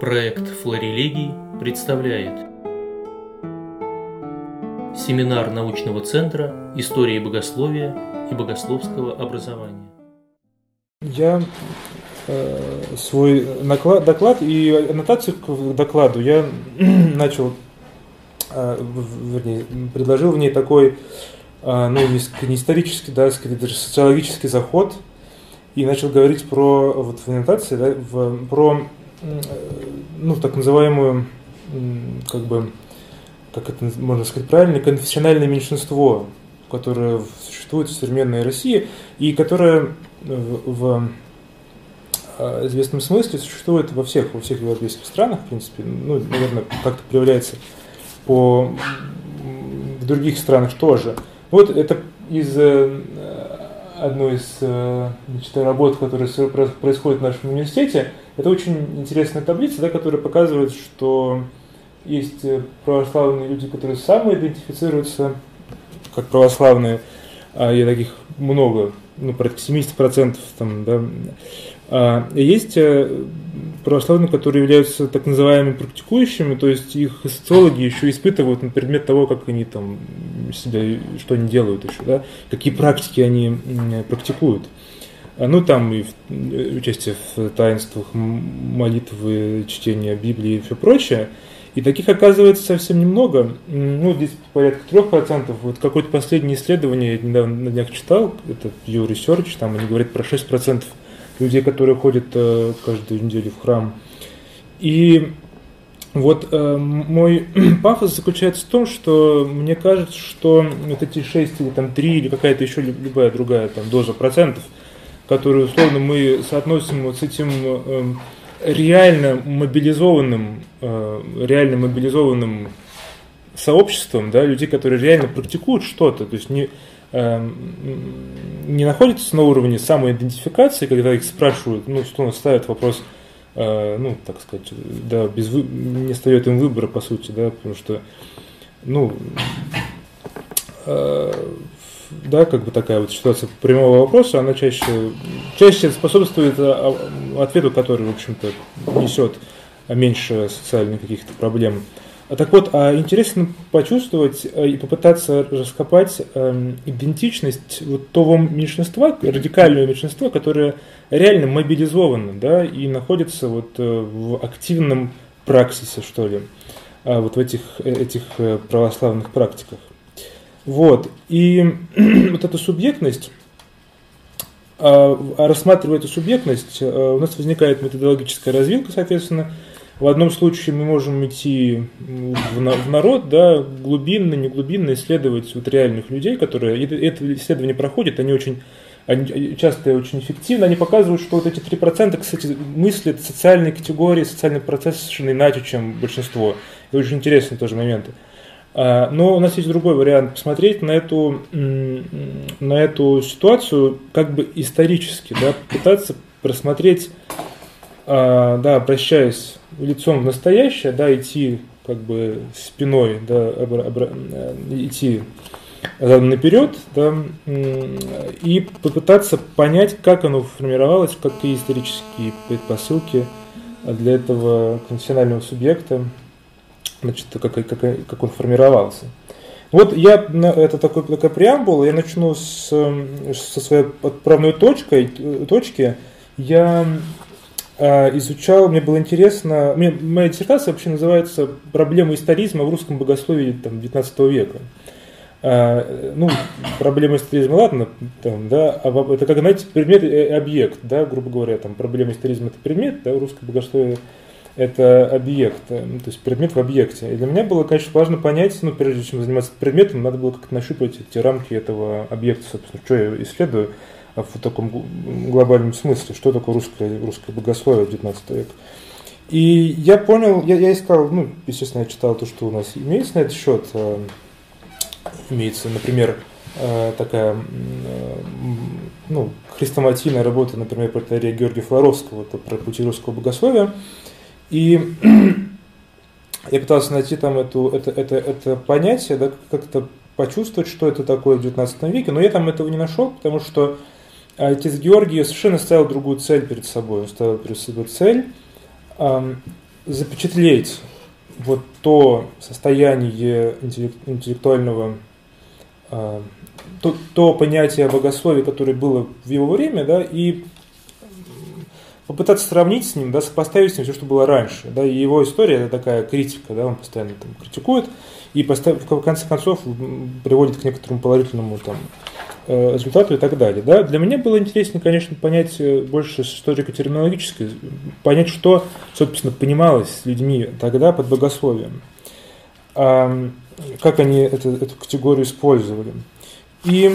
Проект «Флорелегий» представляет Семинар научного центра истории богословия и богословского образования. Я э, свой наклад, доклад и аннотацию к докладу я начал, э, вернее, предложил в ней такой, э, ну, не, исторический, да, скорее даже социологический заход, и начал говорить про, вот в аннотации, да, в, про ну, так называемую, как бы, как это можно сказать правильно, конфессиональное меньшинство, которое существует в современной России и которое в, в а, известном смысле существует во всех, во всех европейских странах, в принципе, ну, наверное, как-то проявляется по в других странах тоже. Вот это из э, одной из э, значит, работ, которая происходит в нашем университете, это очень интересная таблица, да, которая показывает, что есть э, православные люди, которые самоидентифицируются как православные, а и таких много, ну, порядка 70% там, да. А есть э, православные, которые являются так называемыми практикующими, то есть их социологи еще испытывают на предмет того, как они там себя, что они делают еще, да, какие практики они практикуют. А, ну, там и э, участие в таинствах, молитвы, чтение Библии и все прочее. И таких оказывается совсем немного. Ну, здесь порядка трех процентов. Вот какое-то последнее исследование, я недавно на днях читал, это Pew Research, там они говорят про 6% людей, которые ходят э, каждую неделю в храм. И вот э, мой пафос заключается в том, что мне кажется, что вот эти 6 или там 3 или какая-то еще любая другая там доза процентов – которые условно мы соотносим вот с этим э, реально мобилизованным, э, реально мобилизованным сообществом, да, людей, которые реально практикуют что-то, то есть не, э, не находятся на уровне самоидентификации, когда их спрашивают, ну, что ставят вопрос, ну, так сказать, да, без вы... не остается им выбора, по сути, да, потому что, ну, да, как бы такая вот ситуация прямого вопроса, она чаще, чаще способствует а, а, ответу, который, в общем-то, несет меньше социальных каких-то проблем. А так вот, а интересно почувствовать и попытаться раскопать э, идентичность вот того меньшинства, радикального меньшинства, которое реально мобилизовано, да, и находится вот э, в активном праксисе, что ли, вот в этих, э, этих православных практиках. Вот. И вот эта субъектность, а, а рассматривая эту субъектность, а, у нас возникает методологическая развилка, соответственно. В одном случае мы можем идти в народ, да, глубинно, не глубинно исследовать вот реальных людей, которые это исследование проходит, они очень они часто очень эффективно, они показывают, что вот эти 3%, кстати, мыслят социальные категории, социальный процесс совершенно иначе, чем большинство. Это очень интересные тоже моменты. Но у нас есть другой вариант посмотреть на эту, на эту ситуацию как бы исторически, да, попытаться просмотреть, а, да, обращаясь лицом в настоящее, да, идти как бы спиной, да, э, идти наперед, да, и попытаться понять, как оно формировалось, какие исторические предпосылки для этого конфессионального субъекта значит, как, как, как он формировался. Вот я, это такой, такая преамбула, я начну с, со своей отправной точкой, точки. Я э, изучал, мне было интересно, мне, моя диссертация вообще называется «Проблема историзма в русском богословии там, 19 века». А, ну, проблема историзма, ладно, там, да, а это как, знаете, предмет и объект, да, грубо говоря, там, проблема историзма это предмет, да, русское богословие это объект, э, ну, то есть предмет в объекте. И для меня было, конечно, важно понять, ну, прежде чем заниматься предметом, надо было как-то нащупать эти рамки этого объекта, собственно, что я исследую в таком глобальном смысле, что такое русское, русское богословие в 19 веке. И я понял, я, я искал, ну, естественно, я читал то, что у нас имеется на этот счет. Э, имеется, например, э, такая ну, хрестоматийная работа, например, протеерея Георгия Флоровского, это про пути русского богословия. И я пытался найти там эту, это, это, это понятие, да, как-то почувствовать, что это такое в XIX веке, но я там этого не нашел, потому что отец Георгий совершенно ставил другую цель перед собой. Он ставил перед собой цель запечатлеть вот то состояние интеллектуального, а, то, то понятие богословия, которое было в его время, да, и попытаться сравнить с ним, да, сопоставить с ним все, что было раньше. Да, и его история это такая критика, да, он постоянно там, критикует и в конце концов приводит к некоторому положительному там, э, результату и так далее. Да? Для меня было интереснее, конечно, понять э, больше с историко-терминологической, понять, что, собственно, понималось людьми тогда под богословием, как они это, эту категорию использовали. И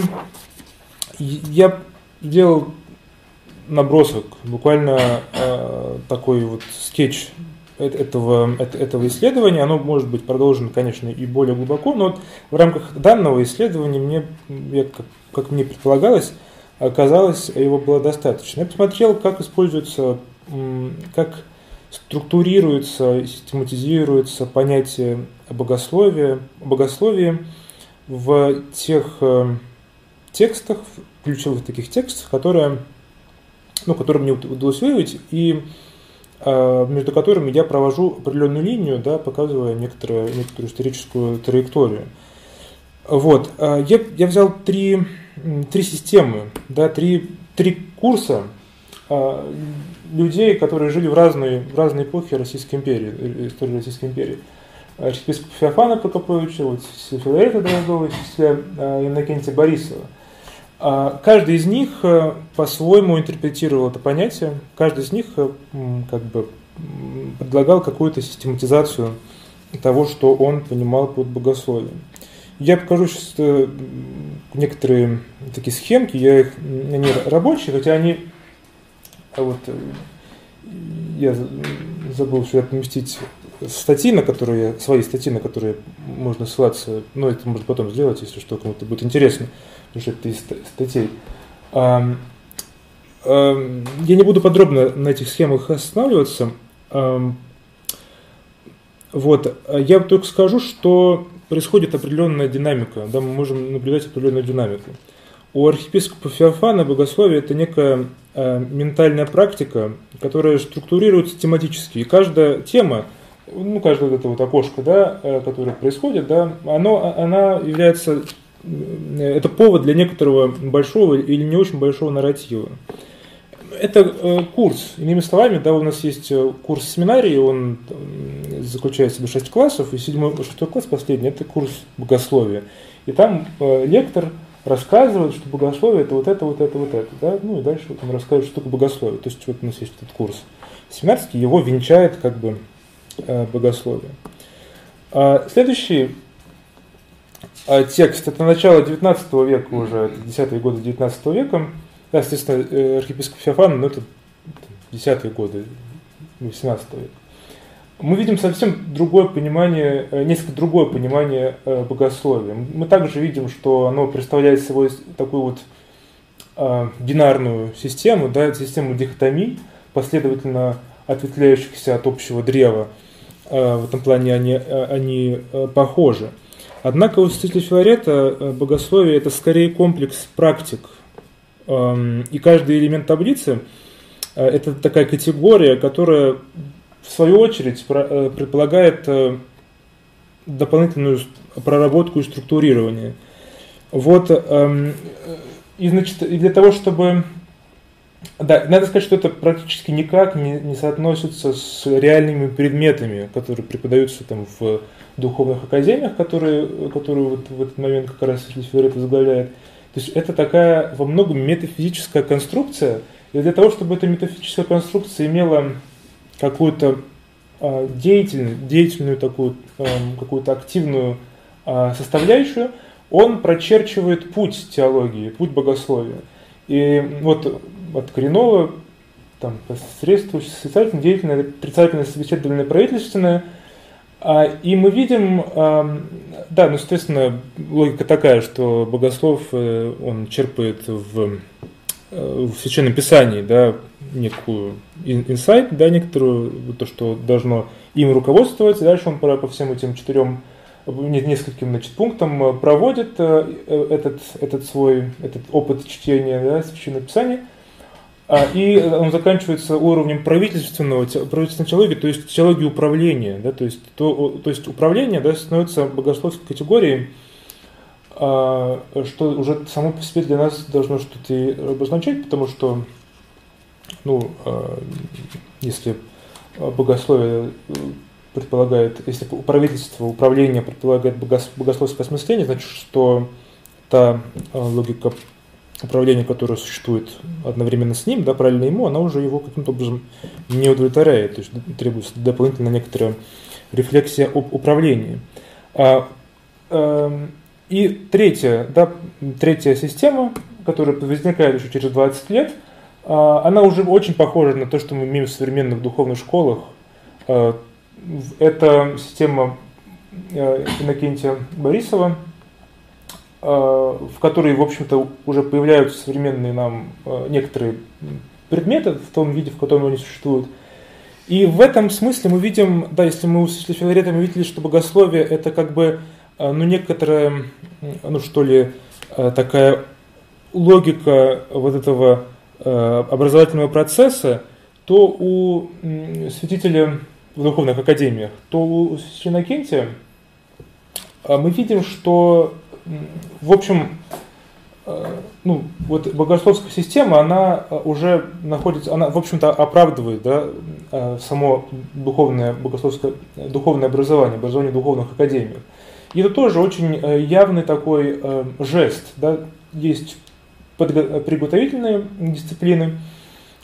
я делал набросок, буквально э, такой вот скетч этого, этого исследования. Оно может быть продолжено, конечно, и более глубоко, но вот в рамках данного исследования мне, я, как, как мне предполагалось, оказалось, его было достаточно. Я посмотрел, как используется, как структурируется, систематизируется понятие богословия, богословия в тех э, текстах, ключевых таких текстах, которые, ну, которые мне удалось выявить, и а, между которыми я провожу определенную линию, да, показывая некоторую, некоторую историческую траекторию. Вот. А, я, я взял три, три системы, да, три, три курса а, людей, которые жили в разные, в разные эпохи Российской империи, э, истории Российской империи. Архиепископ Феофана Прокоповича, вот, Филарета Дроздова, Иннокентия Борисова – каждый из них э, по-своему интерпретировал это понятие, каждый из них э, как бы предлагал какую-то систематизацию того, что он понимал под богословием. Я покажу сейчас э, некоторые такие схемки, я их, они рабочие, хотя они, а вот я забыл сюда поместить статьи, на которые, свои статьи, на которые можно ссылаться, но это можно потом сделать, если что, кому-то будет интересно потому что это из статей. Я не буду подробно на этих схемах останавливаться. Вот. Я только скажу, что происходит определенная динамика, да, мы можем наблюдать определенную динамику. У архиепископа Феофана богословие – это некая э, ментальная практика, которая структурируется тематически. И каждая тема, ну, каждое вот это вот окошко, да, э, которое происходит, да, оно, она является это повод для некоторого большого или не очень большого нарратива. Это э, курс. Иными словами, да, у нас есть э, курс семинарии, он заключается в 6 классов, и 7 6 класс последний – это курс богословия. И там э, лектор рассказывает, что богословие – это вот это, вот это, вот это. Да? Ну и дальше вот он рассказывает, что такое богословие. То есть вот у нас есть этот курс семинарский, его венчает как бы богословие. А следующий а текст. Это начало 19 века уже, это 10-е годы 19 века. Да, естественно, э, архиепископ Феофан, но это 10-е годы 18 века. Мы видим совсем другое понимание, э, несколько другое понимание э, богословия. Мы также видим, что оно представляет собой такую вот бинарную систему, да, систему дихотомий, последовательно ответвляющихся от общего древа. В этом плане они, они похожи. Однако у святителя Филарета э, богословие – это скорее комплекс практик. Эм, и каждый элемент таблицы э, – это такая категория, которая в свою очередь э, предполагает дополнительную проработку и структурирование. Вот, эм, и, значит, и для того, чтобы... Да, надо сказать, что это практически никак не, не соотносится с реальными предметами, которые преподаются там в духовных академиях, которые, которые вот в этот момент как раз Филарет возглавляет. То есть это такая во многом метафизическая конструкция, и для того, чтобы эта метафизическая конструкция имела какую-то э, деятельную, деятельную такую, э, какую-то активную э, составляющую, он прочерчивает путь теологии, путь богословия. И вот от коренного, там, посредствующее, социальное, деятельное, отрицательное, собеседовательное, правительственное – а, и мы видим, да, ну, соответственно, логика такая, что богослов, э, он черпает в, э, в Священном Писании, да, некую инсайт, да, некоторую, то, что должно им руководствовать, и дальше он по, по всем этим четырем нескольким значит, пунктам э, проводит этот, этот свой этот опыт чтения да, Священного Писания. А, и он заканчивается уровнем правительственного, правительственной теологии, то есть теологии управления. Да, то, есть, то, то есть управление да, становится богословской категорией, а, что уже само по себе для нас должно что-то обозначать, потому что ну, а, если богословие э, предполагает, если правительство, управление предполагает богословское осмысление, значит, что та логика управление, которое существует одновременно с ним, да, правильно ему, она уже его каким-то образом не удовлетворяет, то есть требуется дополнительно некоторая рефлексия об управлении. А, э, и третья, да, третья система, которая возникает еще через 20 лет, э, она уже очень похожа на то, что мы имеем в современных духовных школах. Это система э, Иннокентия Борисова, Э, в которой, в общем-то, уже появляются современные нам э, некоторые предметы в том виде, в котором они существуют. И в этом смысле мы видим, да, если мы услышали Филарета, мы видели, что богословие это как бы, ну, некоторая, ну, что ли, такая логика вот этого образовательного процесса, то у святителя в духовных академиях, то у Священнокентия мы видим, что в общем, э, ну, вот богословская система, она э, уже находится, она, в общем-то, оправдывает да, э, само духовное богословское, духовное образование, образование духовных академиях. И это тоже очень явный такой жест. Да? Есть приготовительные дисциплины,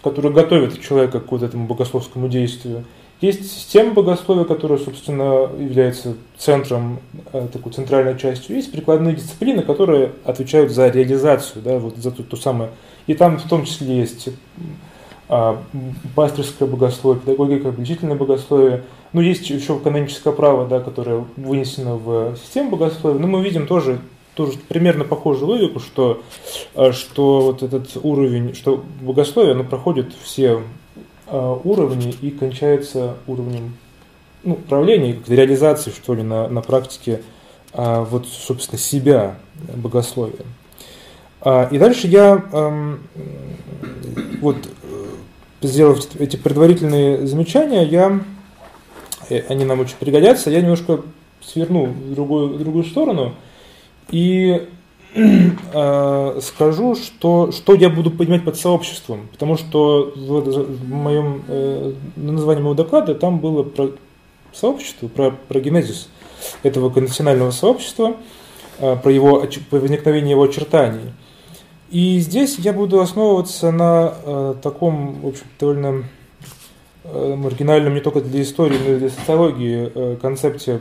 которые готовят человека к вот этому богословскому действию. Есть система богословия, которая, собственно, является центром, э, такой центральной частью. Есть прикладные дисциплины, которые отвечают за реализацию, да, вот за ту, ту самую. И там в том числе есть а, пасторское богословие, педагогика, обличительное богословие. Ну, есть еще каноническое право, да, которое вынесено в систему богословия. Но мы видим тоже, тоже примерно похожую логику, что, э, что вот этот уровень, что богословие, оно проходит все уровни и кончается уровнем ну, управления, как реализации, что ли, на, на практике а, вот, собственно, себя, богословия. А, и дальше я, а, вот, э, сделав эти предварительные замечания, я, э, они нам очень пригодятся, я немножко сверну в другую, в другую сторону и Э, скажу, что, что я буду понимать под сообществом, потому что в, моем э, названии моего доклада там было про сообщество, про, про генезис этого конвенционального сообщества, э, про его про возникновение его очертаний. И здесь я буду основываться на э, таком, в общем, довольно э, маргинальном не только для истории, но и для социологии э, концепте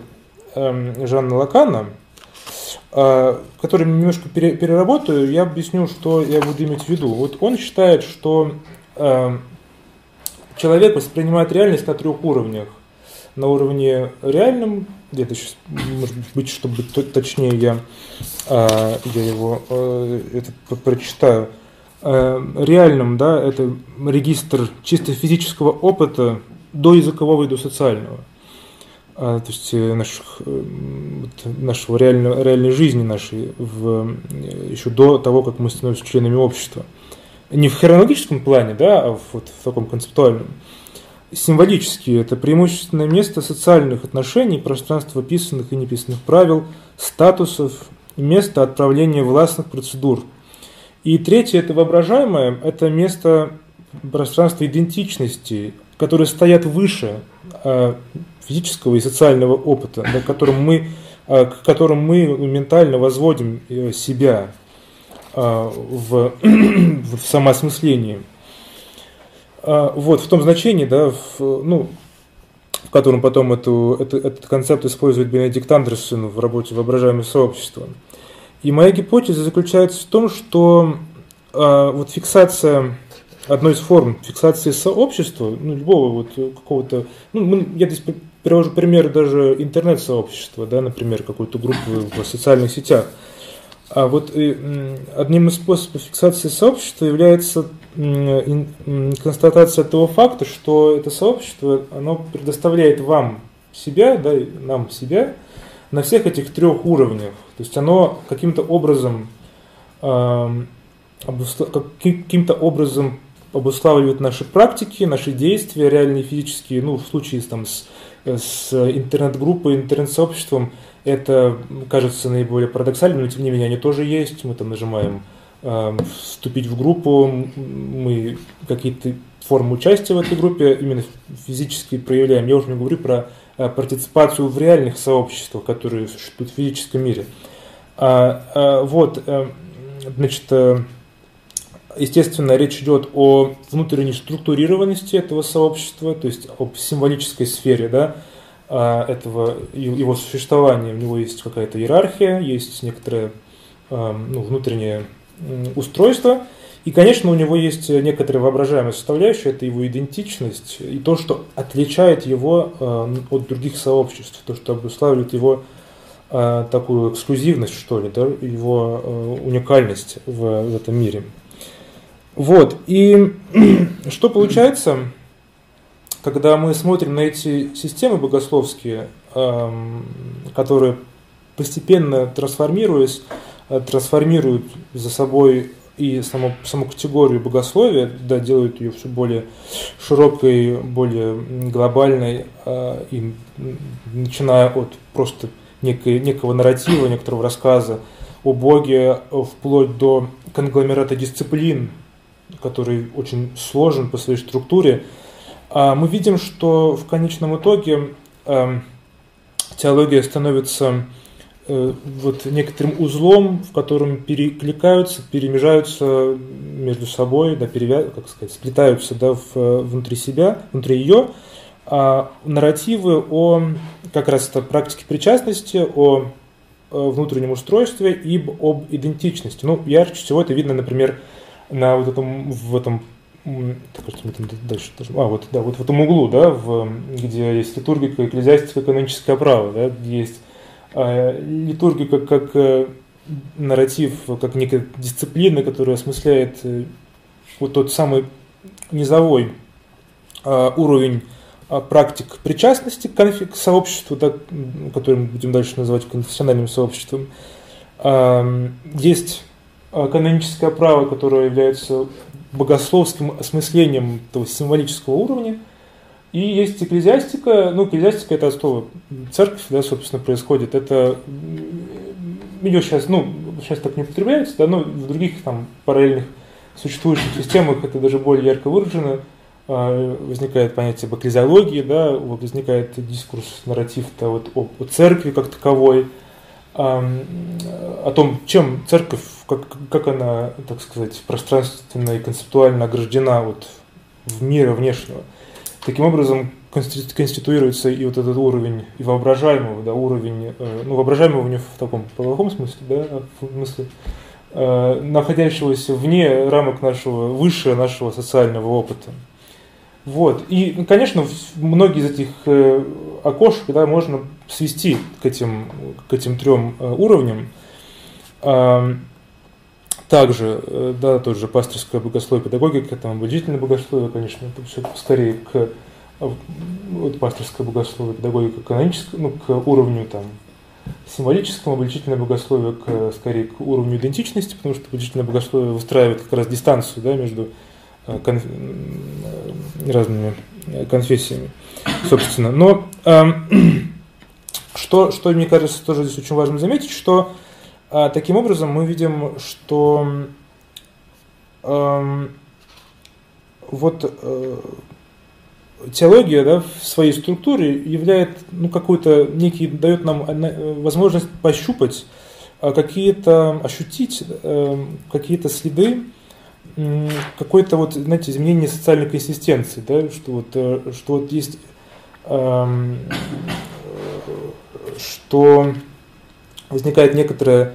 э, Жанна Лакана – который немножко переработаю, я объясню, что я буду иметь в виду. Вот он считает, что а, человек воспринимает реальность на трех уровнях. На уровне реальном, где-то сейчас, может быть, чтобы точнее, я, а, я его это прочитаю. Реальным, да, это регистр чисто физического опыта до языкового и до социального. А, то есть э, наших, э, нашего реального, реальной жизни нашей в, э, еще до того, как мы становимся членами общества. Не в хронологическом плане, да, а вот в таком концептуальном. Символически это преимущественное место социальных отношений, пространство писанных и неписанных правил, статусов, место отправления властных процедур. И третье, это воображаемое, это место пространства идентичности, которые стоят выше а, физического и социального опыта, да, которым мы, а, к которым мы ментально возводим э, себя в, в самоосмыслении. Вот, в том значении, да, в, ну, в котором потом эту, эту, этот концепт использует Бенедикт Андерсон в работе «Воображаемое сообщество». И моя гипотеза заключается в том, что э, вот фиксация одной из форм фиксации сообщества, ну, любого вот какого-то, ну, я здесь привожу пример даже интернет-сообщества, да, например, какой-то группы в социальных сетях. А вот одним из способов фиксации сообщества является констатация того факта, что это сообщество, оно предоставляет вам себя, да, нам себя, на всех этих трех уровнях. То есть оно каким-то образом, каким-то образом обуславливает наши практики, наши действия, реальные физические, ну, в случае там, с, с интернет-группой, интернет-сообществом, это кажется наиболее парадоксальным, но тем не менее они тоже есть. Мы там нажимаем э, вступить в группу, мы какие-то формы участия в этой группе именно физически проявляем. Я уже не говорю про э, партиципацию в реальных сообществах, которые существуют в физическом мире. А, а, вот, э, значит, э, естественно, речь идет о внутренней структурированности этого сообщества, то есть об символической сфере, да, а, этого его существования. У него есть какая-то иерархия, есть некоторое ну, внутреннее устройство, и, конечно, у него есть некоторая воображаемая составляющая, это его идентичность и то, что отличает его от других сообществ, то, что обуславливает его такую эксклюзивность, что ли, да, его уникальность в, в этом мире. Вот, и что получается, когда мы смотрим на эти системы богословские, эм, которые постепенно трансформируясь, э, трансформируют за собой и саму, саму категорию богословия, да, делают ее все более широкой, более глобальной, э, и начиная от просто некой, некого нарратива, некоторого рассказа о Боге, вплоть до конгломерата дисциплин, который очень сложен по своей структуре, а мы видим, что в конечном итоге эм, теология становится э, вот некоторым узлом, в котором перекликаются, перемежаются между собой, да, перевя... как сказать, сплетаются да, в, внутри себя, внутри ее, а нарративы о как раз это практике причастности, о внутреннем устройстве и об идентичности. Ну, ярче всего это видно, например, на вот этом, в этом дальше даже, а, вот, да, вот в этом углу, да, в, где есть литургика, экклезиастика, каноническое право, да, есть э, литургика как э, нарратив, как некая дисциплина, которая осмысляет э, вот тот самый низовой э, уровень э, практик причастности к, конфи- к сообществу, да, который мы будем дальше называть конфессиональным сообществом. Э, есть каноническое право, которое является богословским осмыслением этого символического уровня. И есть экклезиастика, ну, экклезиастика это слово церковь, да, собственно, происходит. Это ее сейчас, ну, сейчас так не употребляется, да, но в других там параллельных существующих системах это даже более ярко выражено. А, возникает понятие об экклезиологии, да, возникает дискурс, нарратив -то вот о, о церкви как таковой – о том, чем церковь, как, как она, так сказать, пространственно и концептуально ограждена вот в мире внешнего. Таким образом, конституируется и вот этот уровень и воображаемого, да, уровень, э, ну, воображаемого не в таком плохом смысле, да, в смысле э, находящегося вне рамок нашего, выше нашего социального опыта. Вот. И, конечно, многие из этих э, окошек да, можно свести к этим, к этим трем э, уровням. Также, э, да, тот же пасторское богословие, педагогика, там обучительное богословие, конечно, все скорее к вот, пасторское богословие, педагогика каноническое, ну, к уровню там символическому, обличительное богословие к, скорее к уровню идентичности, потому что обличительное богословие выстраивает как раз дистанцию да, между конф... разными конфессиями, собственно. Но э, что, что, мне кажется, тоже здесь очень важно заметить, что э, таким образом мы видим, что э, вот э, теология да, в своей структуре является ну, какой-то некий, дает нам возможность пощупать какие-то, ощутить какие-то следы какое-то вот, знаете, изменение социальной консистенции, да, что вот, э, что вот есть, эм, что возникает некоторое э,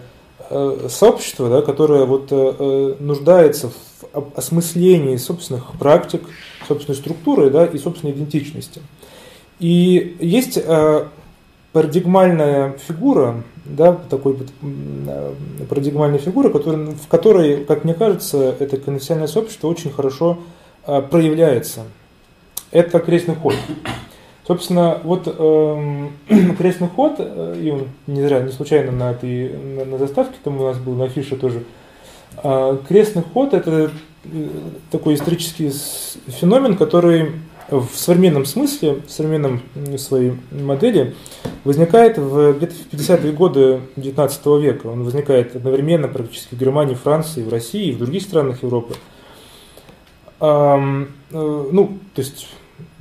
сообщество, да, которое вот э, нуждается в осмыслении собственных практик, собственной структуры, да, и собственной идентичности. И есть парадигмальная фигура, да, такой э, парадигмальной фигуры, который, в которой, как мне кажется, это конфессиональное сообщество очень хорошо э, проявляется. Это крестный ход. Собственно, вот э, крестный ход, э, и он не зря, не случайно на этой на, на заставке, там у нас был на афише тоже, э, крестный ход это такой исторический феномен, который в современном смысле, в современном своей модели возникает в, где-то в 50-е годы 19 века. Он возникает одновременно практически в Германии, Франции, в России и в других странах Европы. А, ну, то есть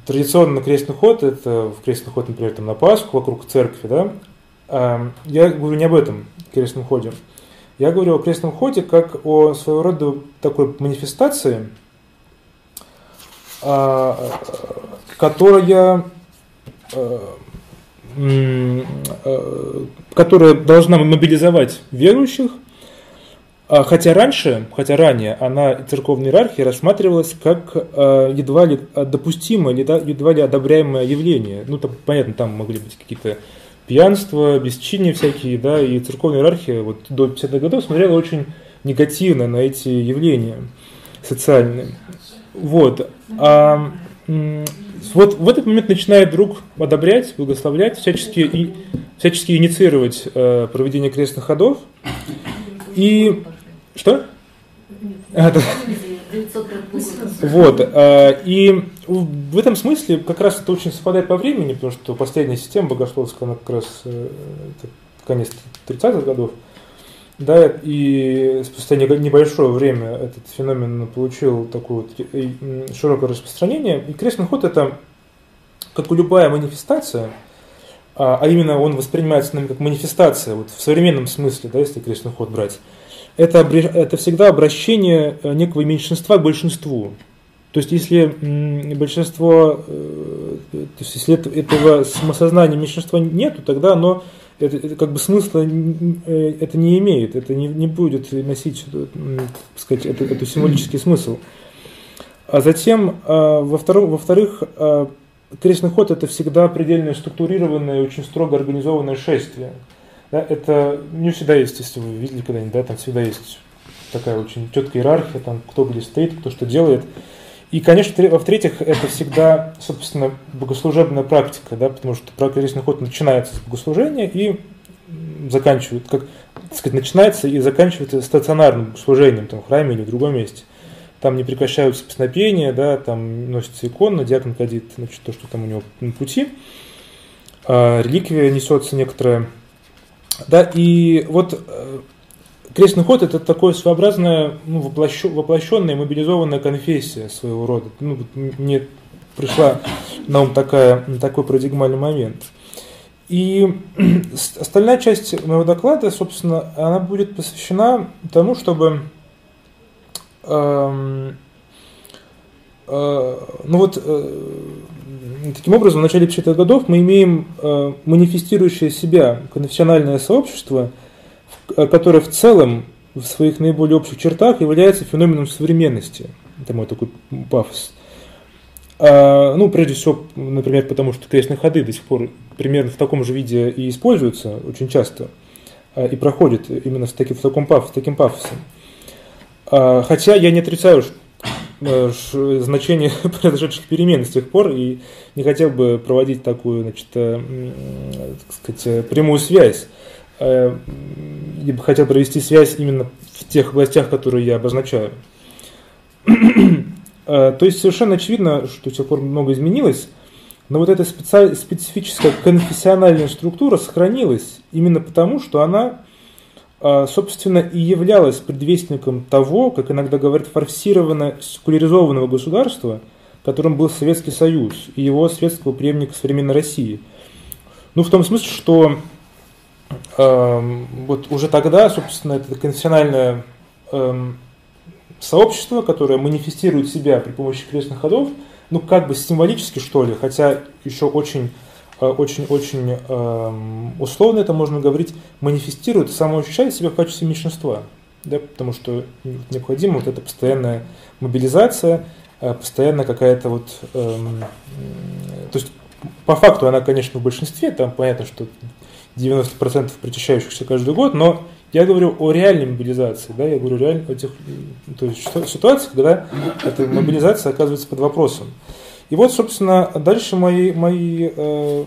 традиционно крестный ход, это в крестный ход, например, там, на Пасху, вокруг церкви, да. А, я говорю не об этом крестном ходе. Я говорю о крестном ходе как о своего рода такой манифестации – а, которая, э, э, которая должна мобилизовать верующих, хотя раньше, хотя ранее она церковной иерархии рассматривалась как э, едва ли допустимое, едва ли одобряемое явление. Ну, там, понятно, там могли быть какие-то пьянства, бесчиние всякие, да, и церковная иерархия вот до 50-х годов смотрела очень негативно на эти явления социальные. Вот. А, вот в этот момент начинает друг одобрять, благословлять, всячески, и, всячески инициировать э, проведение крестных ходов. И что? Да. Вот. Э, и в этом смысле как раз это очень совпадает по времени, потому что последняя система богословская, она как раз э, конец 30-х годов. Да, и спустя небольшое время этот феномен получил такое вот широкое распространение. И крестный ход это, как и любая манифестация, а, а именно он воспринимается нами как манифестация, вот в современном смысле, да, если крестный ход брать, это, это всегда обращение э, некого меньшинства к большинству. То есть, если большинство, э, то есть, если этого самосознания меньшинства нету, тогда оно это, это как бы смысла э, это не имеет, это не, не будет носить, так сказать, это, это символический смысл. А затем, во-вторых, во-вторых, крестный ход это всегда предельно структурированное, очень строго организованное шествие. Да, это не всегда есть, если вы видели когда-нибудь, да, там всегда есть такая очень четкая иерархия, там кто где стоит, кто что делает. И, конечно, во-вторых, это всегда, собственно, богослужебная практика, да, потому что крестный ход начинается с богослужения и заканчивает, как так сказать, начинается и заканчивается стационарным богослужением там, в храме или в другом месте. Там не прекращаются песнопения, да, там носится икона, диакон кадит, значит, то, что там у него на пути. А, реликвия несется некоторая. Да, и вот э, Крестный ход это такое своеобразная ну, воплощенная, мобилизованная конфессия своего рода. Ну, мне пришла на ум такая, такой парадигмальный момент. И остальная часть моего доклада, собственно, она будет посвящена тому, чтобы э, э, ну вот э, таким образом в начале 50-х годов мы имеем э, манифестирующее себя конфессиональное сообщество – которое в целом в своих наиболее общих чертах является феноменом современности. Это мой такой пафос. Ну, прежде всего, например, потому что крестные ходы до сих пор примерно в таком же виде и используются очень часто и проходят именно в, таки, в таком паф, с таким пафосом. Хотя я не отрицаю э, значение произошедших перемен с тех пор и не хотел бы проводить такую, значит, э, так сказать, прямую связь я э, бы хотел провести связь именно в тех областях, которые я обозначаю. Э, то есть совершенно очевидно, что с тех пор много изменилось, но вот эта специ... специфическая конфессиональная структура сохранилась именно потому, что она, э, собственно, и являлась предвестником того, как иногда говорят, форсированно секуляризованного государства, которым был Советский Союз и его светского преемника современной России. Ну, в том смысле, что Эм, вот уже тогда, собственно, это конфессиональное эм, сообщество, которое манифестирует себя при помощи крестных ходов, ну, как бы символически, что ли, хотя еще очень очень-очень э, эм, условно это можно говорить, манифестирует, самоощущает себя в качестве меньшинства. Да, потому что необходима вот эта постоянная мобилизация, э, постоянная какая-то вот... Эм, то есть по факту она, конечно, в большинстве, там понятно, что 90% причащающихся каждый год, но я говорю о реальной мобилизации, да, я говорю реально о тех, то есть ситуации, когда эта мобилизация оказывается под вопросом. И вот, собственно, дальше мои, мои, э,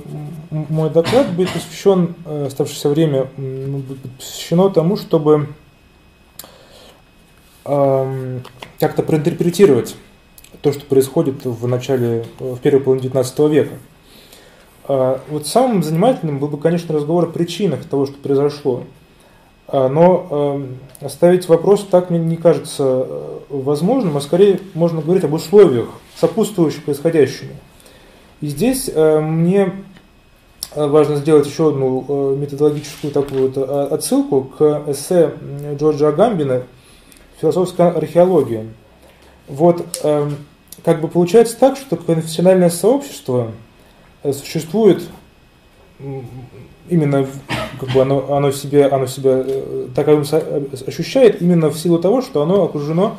мой доклад будет посвящен, э, оставшееся время, посвящено тому, чтобы э, как-то проинтерпретировать то, что происходит в начале, в первой половине XIX века. А, вот самым занимательным был бы, конечно, разговор о причинах того, что произошло. А, но оставить вопрос так мне не кажется э, возможным, а скорее можно говорить об условиях, сопутствующих происходящему. И здесь э, мне важно сделать еще одну э, методологическую такую вот отсылку к эссе Джорджа Агамбина «Философская археология». Вот как бы получается так, что конфессиональное сообщество существует именно как бы оно, оно, себе, оно себя э, таковым ощущает именно в силу того, что оно окружено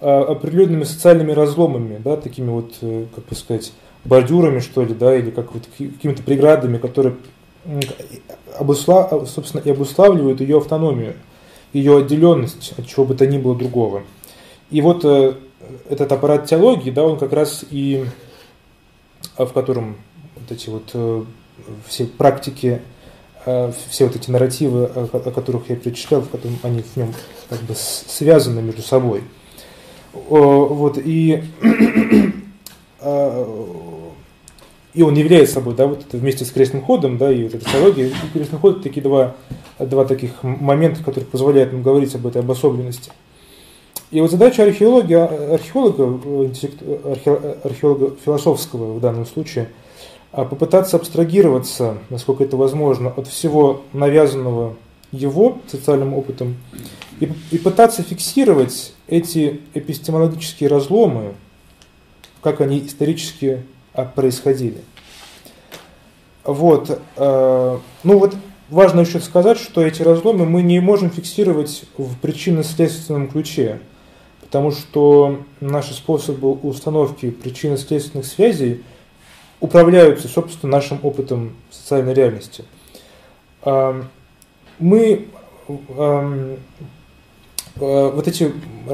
э, определенными социальными разломами, да, такими вот, э, как бы сказать, бордюрами, что ли, да, или как вот какими-то преградами, которые обуслав, собственно, и обуславливают ее автономию, ее отделенность от чего бы то ни было другого. И вот этот аппарат теологии, да, он как раз и в котором вот эти вот все практики Э, все вот эти нарративы, о которых я перечислял, в котором они в нем как бы связаны между собой. Вот, и, э, и он является собой, да, вот это вместе с крестным ходом, да, и вот эта теология, и крестный ход это такие два, два таких момента, которые позволяют нам говорить об этой обособленности. И вот задача археологии, археолога, э, археолога философского в данном случае – а попытаться абстрагироваться, насколько это возможно, от всего навязанного его социальным опытом и, и пытаться фиксировать эти эпистемологические разломы, как они исторически а, происходили. Вот. Э, ну вот важно еще сказать, что эти разломы мы не можем фиксировать в причинно-следственном ключе, потому что наши способы установки причинно-следственных связей – управляются, собственно, нашим опытом социальной реальности. Мы э, вот эти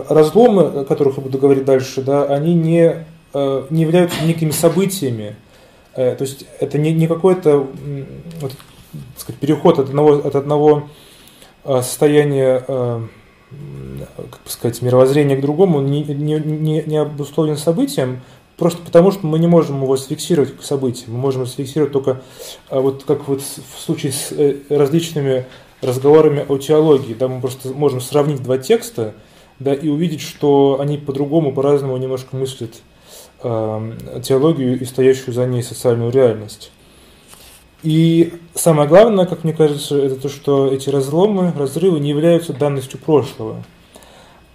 разломы, о которых я буду говорить дальше, да, они не, э, не являются некими событиями. Э, то есть это не, не какой-то вот, сказать, переход от одного, от одного состояния как бы сказать, мировоззрения к другому, не, не, не, не обусловлен событием, Просто потому, что мы не можем его сфиксировать как событие. Мы можем сфиксировать только, а, вот как вот в случае с э, различными разговорами о теологии. Да, мы просто можем сравнить два текста да, и увидеть, что они по-другому, по-разному немножко мыслят э, теологию и стоящую за ней социальную реальность. И самое главное, как мне кажется, это то, что эти разломы, разрывы не являются данностью прошлого.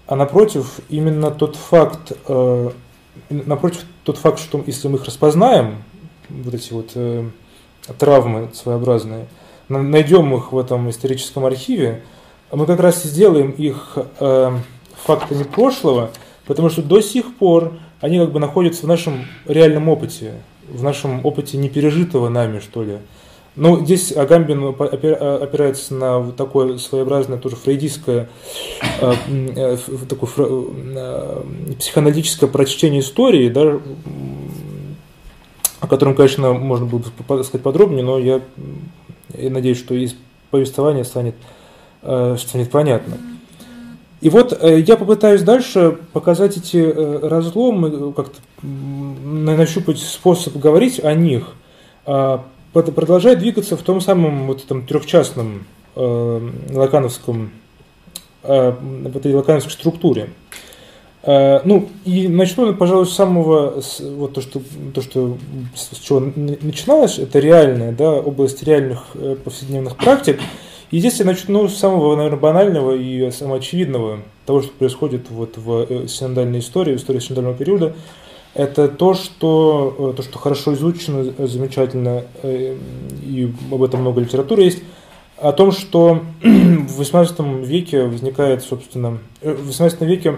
А напротив, именно тот факт э, напротив, тот факт, что если мы их распознаем, вот эти вот э, травмы своеобразные, найдем их в этом историческом архиве, мы как раз и сделаем их э, фактами прошлого, потому что до сих пор они как бы находятся в нашем реальном опыте, в нашем опыте непережитого нами, что ли. Ну, здесь Агамбин опирается на такое своеобразное тоже фрейдистское э, э, такое э, психоаналитическое прочтение истории, да, о котором, конечно, можно было бы сказать подробнее, но я, я надеюсь, что из повествования станет, станет понятно. И вот я попытаюсь дальше показать эти разломы, как-то нащупать способ говорить о них, а, продолжает двигаться в том самом вот этом трехчастном э, лакановском, э, в этой лакановской структуре. Э, ну, и начну, пожалуй, с самого, с, вот то, что, то, что с чего начиналось, это реальная, да, область реальных э, повседневных практик. И здесь я начну с самого, наверное, банального и самого очевидного, того, что происходит вот в э, синодальной истории, в истории синодального периода, это то, что, э, то, что хорошо изучено, э, замечательно, э, и об этом много литературы есть, о том, что в XVIII веке возникает, собственно, в XVIII веке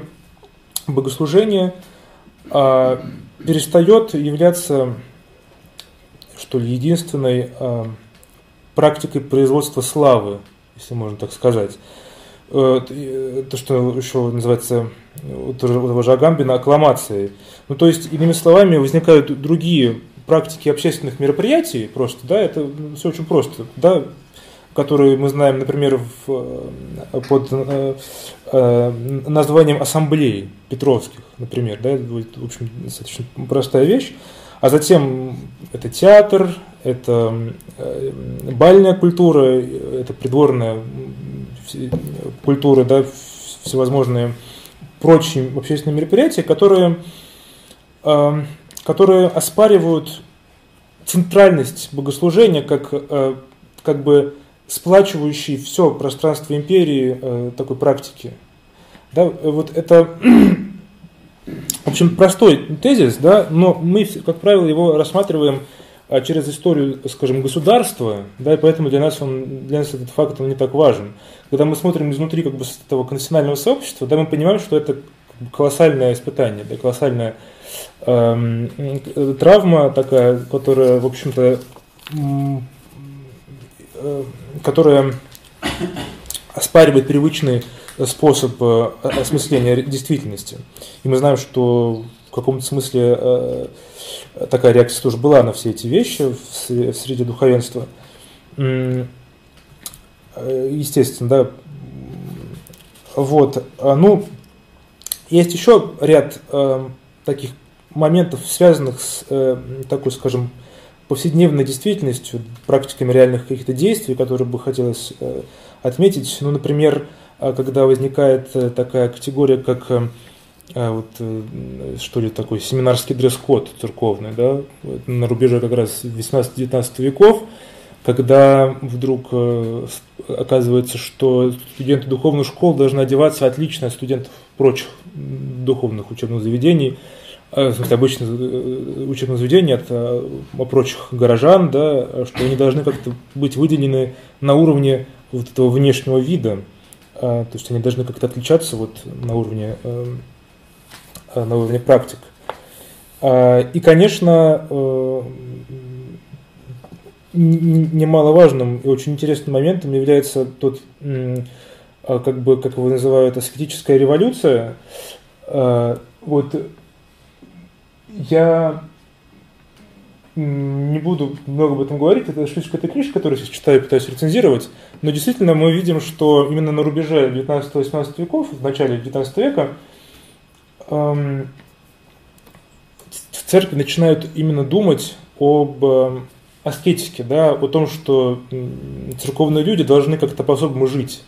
богослужение а, перестает являться, что ли, единственной а, практикой производства славы, если можно так сказать. То, что еще называется у того же Агамбина аккламацией. Ну, то есть, иными словами, возникают другие практики общественных мероприятий просто, да, это все очень просто, да, которые мы знаем, например, в, под э, названием ассамблеи Петровских, например, да, это будет, в общем, достаточно простая вещь. А затем это театр, это бальная культура, это придворная культура, да, всевозможные прочие общественные мероприятия, которые, которые оспаривают центральность богослужения как, э, как бы сплачивающий все пространство империи э, такой практики. Да, вот это, в общем, простой тезис, да, но мы, как правило, его рассматриваем а, через историю, скажем, государства, да, и поэтому для нас, он, для нас этот факт он не так важен. Когда мы смотрим изнутри как бы, этого конфессионального сообщества, да, мы понимаем, что это колоссальное испытание, да, колоссальное Эм, травма такая, которая, в общем-то, э, которая оспаривает привычный способ э, осмысления действительности. И мы знаем, что каком-то смысле э, такая реакция тоже была на все эти вещи в среде духовенства. Естественно, да. Вот. А, ну, есть еще ряд таких моментов, связанных с э, такой, скажем, повседневной действительностью, практиками реальных каких-то действий, которые бы хотелось э, отметить. Ну, например, э, когда возникает э, такая категория, как э, вот, э, что ли, такой семинарский дресс-код церковный, да, на рубеже как раз 18-19 веков, когда вдруг э, оказывается, что студенты духовных школ должны одеваться отлично от студентов прочих духовных учебных заведений, Э, обычно учебных заведений от, прочих горожан, да, что они должны как-то быть выделены на уровне вот этого внешнего вида. То есть они должны как-то отличаться вот на уровне, на уровне практик. И, конечно, немаловажным и очень интересным моментом является тот, как бы, как его называют, аскетическая революция. Вот я не буду много об этом говорить, это шишка этой книжки, которую сейчас читаю и пытаюсь рецензировать, но действительно мы видим, что именно на рубеже 19-18 веков, в начале 19 века, в церкви начинают именно думать об э, аскетике, да, о том, что церковные люди должны как-то по-особому жить.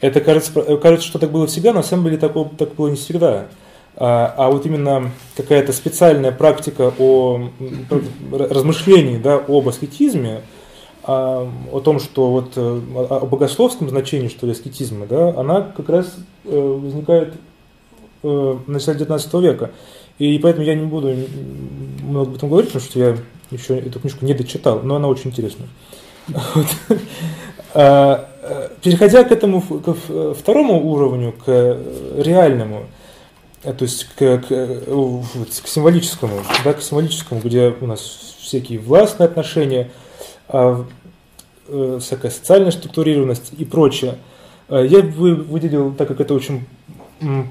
Это кажется, кажется, что так было всегда, на самом деле так, так было не всегда. А, а вот именно какая-то специальная практика о размышлении да, об аскетизме, о, том, что вот э, о богословском значении, что ли, аскетизма, да, она как раз э, возникает э, в начале 19 века. И поэтому я не буду много об этом говорить, потому что я еще эту книжку не дочитал, но она очень интересная. А, переходя к этому, к второму уровню, к реальному, Э, то есть к, к, к символическому, да, к символическому, где у нас всякие властные отношения, а, э, всякая социальная структурированность и прочее. Э, я бы выделил, так как это очень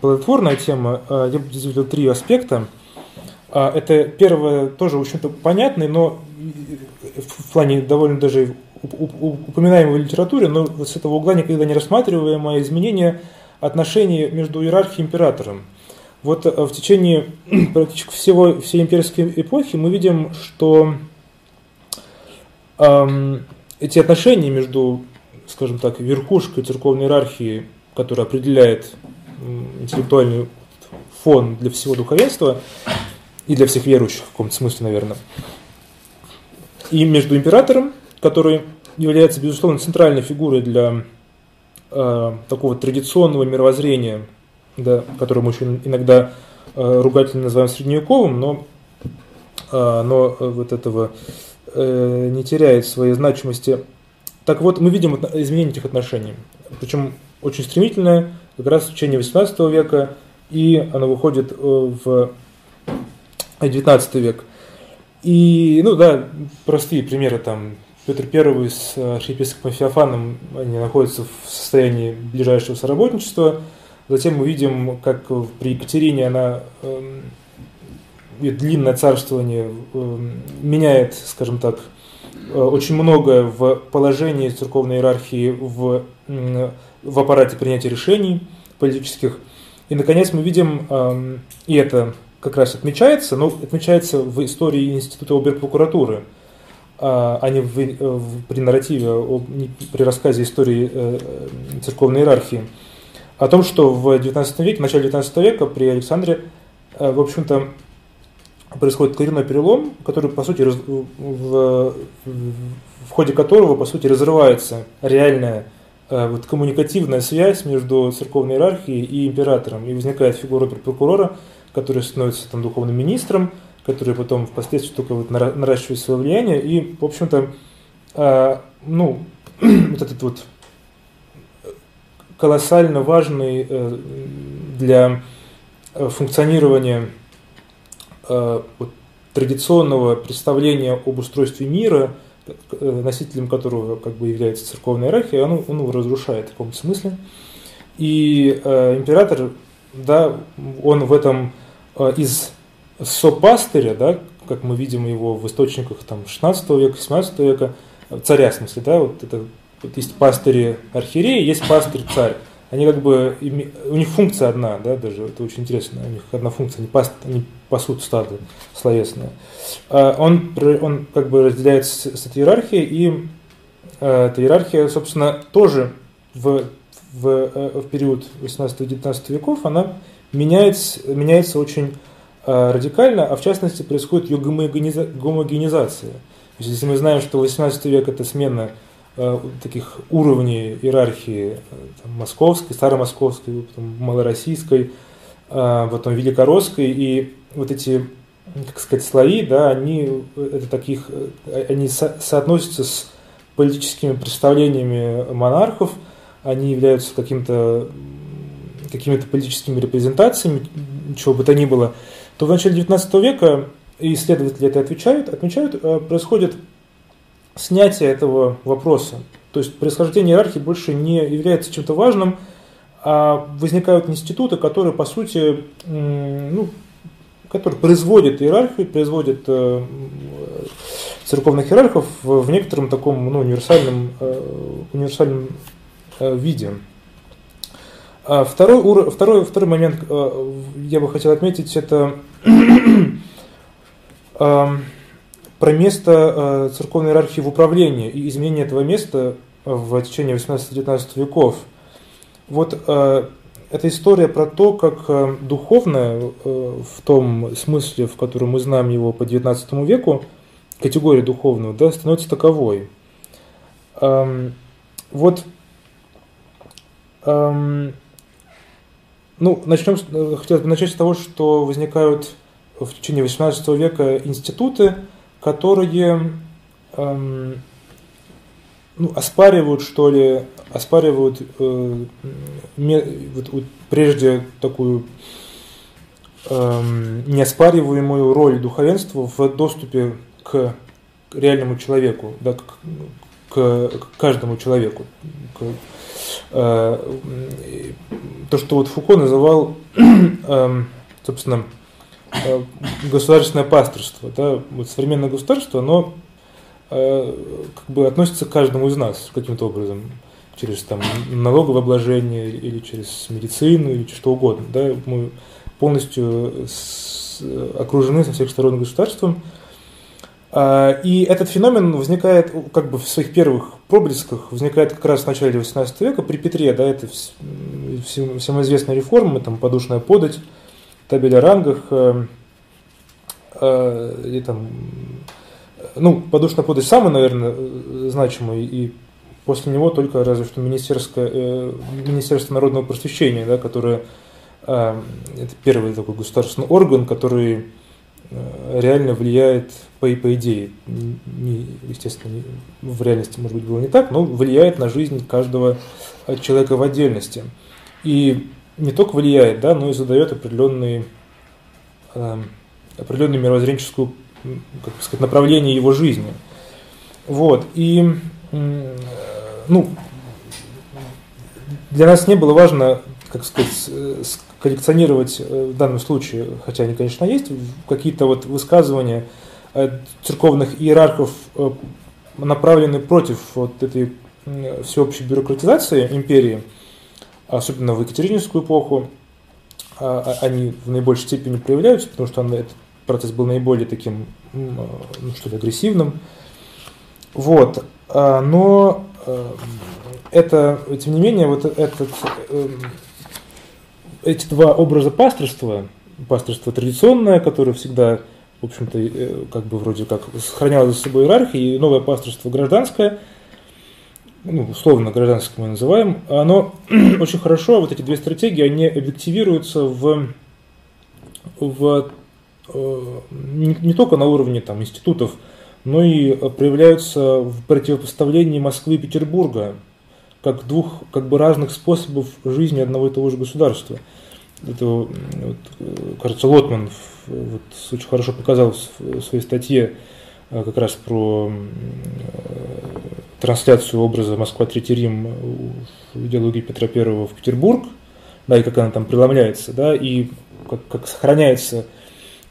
плодотворная тема, я бы выделил три аспекта. Это первое тоже, в общем-то, понятный, но в плане довольно даже упоминаемой в литературе, но с этого угла никогда не рассматриваемое изменение отношений между иерархией и императором. Вот э, в течение практически всего, всей имперской эпохи мы видим, что эм, эти отношения между, скажем так, верхушкой церковной иерархии, которая определяет интеллектуальный фон для всего духовенства и для всех верующих в каком-то смысле, наверное, и между императором, который является, безусловно, центральной фигурой для э, такого традиционного мировоззрения да, который мы еще иногда э, ругательно называем средневековым, но, э, но вот этого э, не теряет своей значимости. Так вот, мы видим изменение этих отношений, причем очень стремительное, как раз в течение 18 века, и оно выходит в 19 век. И, ну да, простые примеры там. Петр I с архиепископом Феофаном, они находятся в состоянии ближайшего соработничества – Затем мы видим, как при Екатерине она э, длинное царствование э, меняет, скажем так, очень многое в положении церковной иерархии в, в аппарате принятия решений политических. И, наконец, мы видим, и это как раз отмечается, но отмечается в истории Института оберпрокуратуры, а не в, в, при нарративе, при рассказе истории э, церковной иерархии, о том, что в 19 веке, в начале 19 века при Александре, э, в общем-то, происходит коренной перелом, который, по сути, в, в, в ходе которого, по сути, разрывается реальная э, вот, коммуникативная связь между церковной иерархией и императором, и возникает фигура прокурора, который становится там духовным министром, который потом впоследствии только вот наращивает свое влияние, и, в общем-то, э, ну, вот этот вот колоссально важный э, для функционирования Э, традиционного представления об устройстве мира, э, носителем которого как бы является церковная иерархия, оно, оно разрушает в каком-то смысле. И э, император, да, он в этом э, из сопастыря, да, как мы видим его в источниках там, 16 века, 17 века, царя в смысле, да, вот это вот есть пастыри архиереи, есть пастырь царь они как бы, у них функция одна, да, даже это очень интересно, у них одна функция, они, пас, они пасут стадо словесное. А он, он как бы разделяется с этой иерархией, и а, эта иерархия, собственно, тоже в, в, э, в период 18-19 веков, она меняется, меняется очень а, радикально, а в частности происходит ее гомогенизация. То есть, если мы знаем, что 18 век это смена таких уровней иерархии э, там, московской, старомосковской, потом малороссийской, э, потом великоросской, и вот эти, как сказать, слои, да, они, это таких, они со, соотносятся с политическими представлениями монархов, они являются каким-то какими-то политическими репрезентациями, чего бы то ни было, то в начале XIX века, исследователи это отвечают, отмечают, происходит снятие этого вопроса. То есть происхождение иерархии больше не является чем-то важным, а возникают институты, которые, по сути, ну, которые производят иерархию, производят э, церковных иерархов в некотором таком ну, универсальном, э, универсальном э, виде. А второй, второй, второй момент я бы хотел отметить, это про место э, церковной иерархии в управлении и изменение этого места в течение 18-19 веков. Вот э, эта история про то, как э, духовное, в том смысле, в котором мы знаем его по XIX веку, категория духовного, да, становится таковой. Эм, вот, эм, ну, начнем, хотелось бы начать с того, что возникают в течение XVIII века институты, которые эм, ну, оспаривают, что ли, оспаривают э, ме, вот, вот, прежде такую эм, неоспариваемую роль духовенства в доступе к реальному человеку, да, к, к, к каждому человеку. К, э, то, что вот Фуко называл, э, собственно, Э, государственное пасторство. Да? Вот современное государство, оно э, как бы относится к каждому из нас каким-то образом через там, налоговое обложение или через медицину или что угодно. Да? Мы полностью с, окружены со всех сторон государством. А, и этот феномен возникает как бы в своих первых проблесках, возникает как раз в начале XVIII века при Петре, да, это всем известная реформа, там подушная подать, табель о рангах, э, э, и там, ну, подушная подать самый, наверное, значимый, и после него только разве что Министерство, э, Министерство народного просвещения, да, которое это первый такой государственный орган, который реально влияет по, по идее, не, естественно, не, в реальности, может быть, было не так, но влияет на жизнь каждого человека в отдельности. И не только влияет, да, но и задает определенные, э, определенную мировоззренческую как сказать, направление его жизни. Вот. И э, ну, для нас не было важно, как сказать, коллекционировать э, в данном случае, хотя они, конечно, есть, какие-то вот высказывания э, церковных иерархов направлены против вот этой всеобщей бюрократизации империи, особенно в Екатерининскую эпоху, а, а, они в наибольшей степени проявляются, потому что этот процесс был наиболее таким, ну что ли, агрессивным. Вот. Но это, тем не менее, вот этот, эти два образа пасторства, пасторство традиционное, которое всегда, в общем-то, э, как бы вроде как сохраняло за собой иерархию, и новое пасторство гражданское, ну, условно гражданское мы называем, оно очень хорошо, вот эти две стратегии, они объективируются в, в э, не, не только на уровне там, институтов, но и проявляются в противопоставлении Москвы и Петербурга, как двух как бы разных способов жизни одного и того же государства. Это, вот, кажется, Лотман вот, очень хорошо показал в своей статье э, как раз про э, трансляцию образа Москва Третий Рим в идеологии Петра Первого в Петербург, да, и как она там преломляется, да, и как, как сохраняется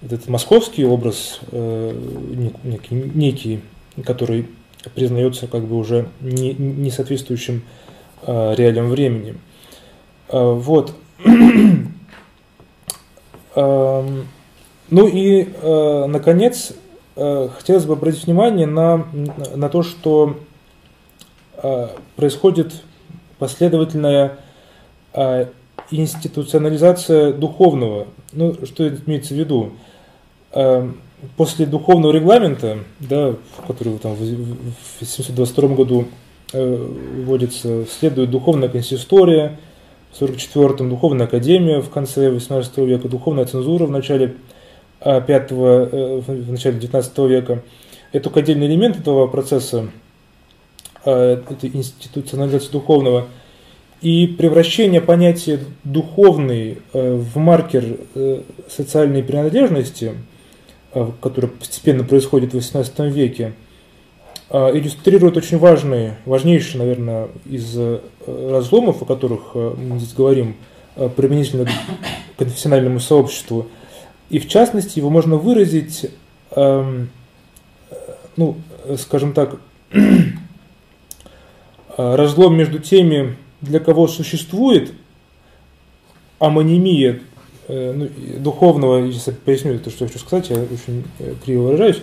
этот московский образ э, некий, некий, который признается как бы уже не, не соответствующим э, реалиям времени. Э, вот. Эм, ну и, э, наконец, э, хотелось бы обратить внимание на, на то, что э, происходит последовательная институционализация духовного. Ну, что имеется в виду? После духовного регламента, да, который там, в 722 году вводится, следует духовная консистория – в 1944-м Духовная академия в конце XVIII века, духовная цензура в начале 5 а, э, в начале XIX века. Это только отдельный элемент этого процесса, а, этой институционализации духовного. И превращение понятия духовный э, в маркер э, социальной принадлежности, которое постепенно происходит в XVIII веке, а, иллюстрирует очень важный, важнейший, наверное, из разломов, о которых мы здесь говорим, применительно к конфессиональному сообществу. И в частности, его можно выразить, эм, ну, скажем так, разлом между теми, для кого существует амонимия Э, ну, духовного, если поясню то, что я хочу сказать, я очень э, криво выражаюсь,